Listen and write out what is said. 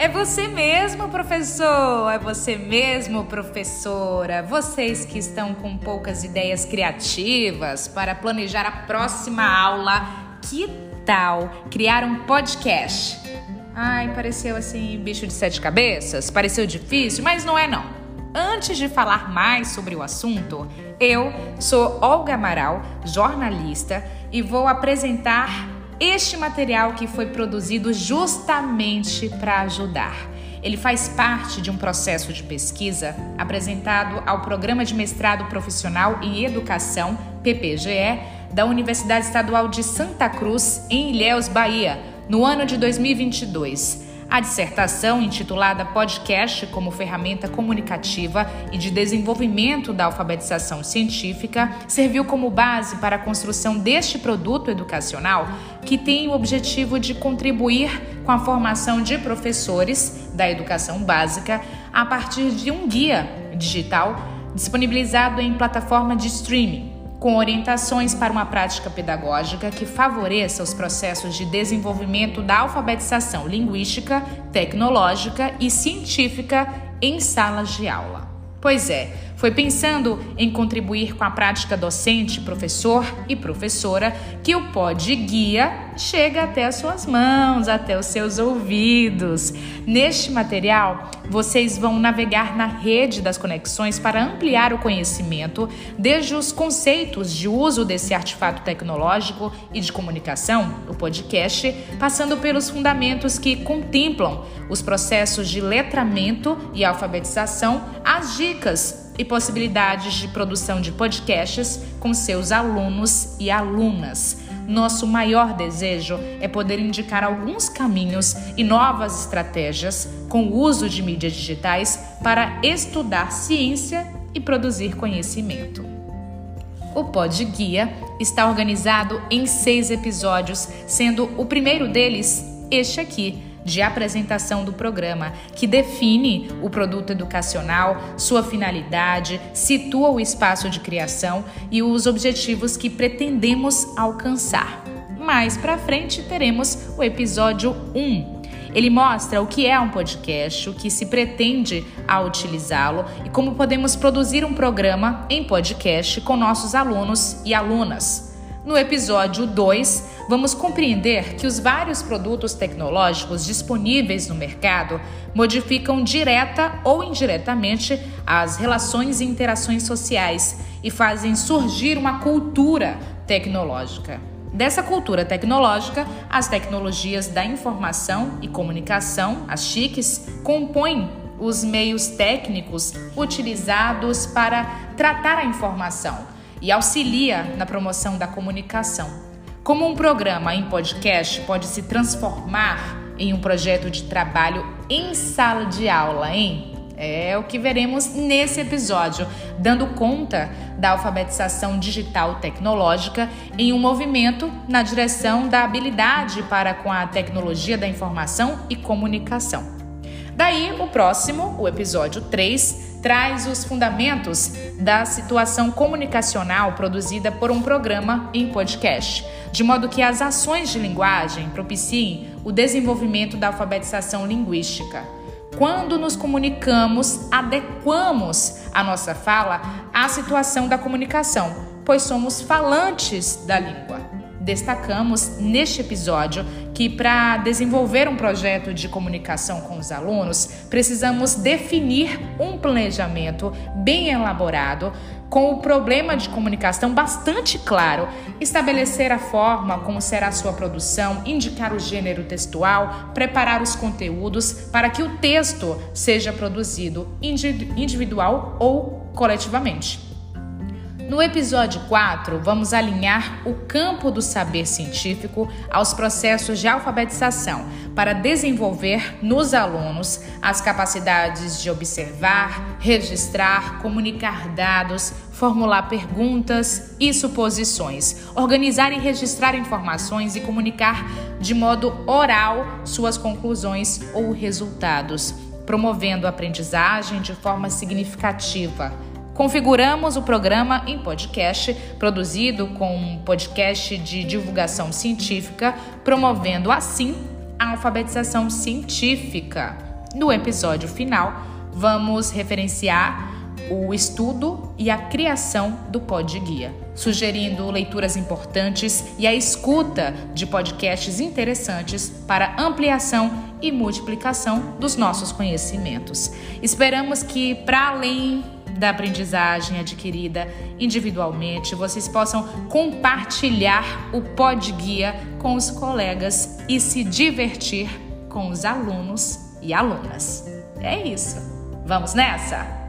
É você mesmo, professor! É você mesmo, professora! Vocês que estão com poucas ideias criativas para planejar a próxima aula, que tal criar um podcast? Ai, pareceu assim, bicho de sete cabeças? Pareceu difícil, mas não é não. Antes de falar mais sobre o assunto, eu sou Olga Amaral, jornalista, e vou apresentar este material que foi produzido justamente para ajudar. Ele faz parte de um processo de pesquisa apresentado ao Programa de Mestrado Profissional em Educação, PPGE, da Universidade Estadual de Santa Cruz, em Ilhéus, Bahia, no ano de 2022. A dissertação, intitulada Podcast como ferramenta comunicativa e de desenvolvimento da alfabetização científica, serviu como base para a construção deste produto educacional que tem o objetivo de contribuir com a formação de professores da educação básica a partir de um guia digital disponibilizado em plataforma de streaming com orientações para uma prática pedagógica que favoreça os processos de desenvolvimento da alfabetização linguística, tecnológica e científica em salas de aula. Pois é, foi pensando em contribuir com a prática docente, professor e professora que o Pod Guia chega até as suas mãos, até os seus ouvidos. Neste material, vocês vão navegar na rede das conexões para ampliar o conhecimento, desde os conceitos de uso desse artefato tecnológico e de comunicação, o podcast, passando pelos fundamentos que contemplam os processos de letramento e alfabetização, as dicas e possibilidades de produção de podcasts com seus alunos e alunas. Nosso maior desejo é poder indicar alguns caminhos e novas estratégias com o uso de mídias digitais para estudar ciência e produzir conhecimento. O Pod Guia está organizado em seis episódios, sendo o primeiro deles este aqui de apresentação do programa, que define o produto educacional, sua finalidade, situa o espaço de criação e os objetivos que pretendemos alcançar. Mais para frente teremos o episódio 1. Ele mostra o que é um podcast, o que se pretende ao utilizá-lo e como podemos produzir um programa em podcast com nossos alunos e alunas. No episódio 2, vamos compreender que os vários produtos tecnológicos disponíveis no mercado modificam direta ou indiretamente as relações e interações sociais e fazem surgir uma cultura tecnológica. Dessa cultura tecnológica, as tecnologias da informação e comunicação, as chiques, compõem os meios técnicos utilizados para tratar a informação e auxilia na promoção da comunicação. Como um programa em podcast pode se transformar em um projeto de trabalho em sala de aula, hein? É o que veremos nesse episódio, dando conta da alfabetização digital tecnológica em um movimento na direção da habilidade para com a tecnologia da informação e comunicação. Daí, o próximo, o episódio 3, traz os fundamentos da situação comunicacional produzida por um programa em podcast, de modo que as ações de linguagem propiciem o desenvolvimento da alfabetização linguística. Quando nos comunicamos, adequamos a nossa fala à situação da comunicação, pois somos falantes da língua. Destacamos neste episódio que, para desenvolver um projeto de comunicação com os alunos, precisamos definir um planejamento bem elaborado, com o problema de comunicação bastante claro, estabelecer a forma como será sua produção, indicar o gênero textual, preparar os conteúdos para que o texto seja produzido individual ou coletivamente. No episódio 4, vamos alinhar o campo do saber científico aos processos de alfabetização para desenvolver nos alunos as capacidades de observar, registrar, comunicar dados, formular perguntas e suposições, organizar e registrar informações e comunicar de modo oral suas conclusões ou resultados, promovendo a aprendizagem de forma significativa Configuramos o programa em podcast, produzido com um podcast de divulgação científica, promovendo assim a alfabetização científica. No episódio final, vamos referenciar o estudo e a criação do Pod Guia, sugerindo leituras importantes e a escuta de podcasts interessantes para ampliação e multiplicação dos nossos conhecimentos. Esperamos que, para além da aprendizagem adquirida individualmente, vocês possam compartilhar o Pod Guia com os colegas e se divertir com os alunos e alunas. É isso. Vamos nessa?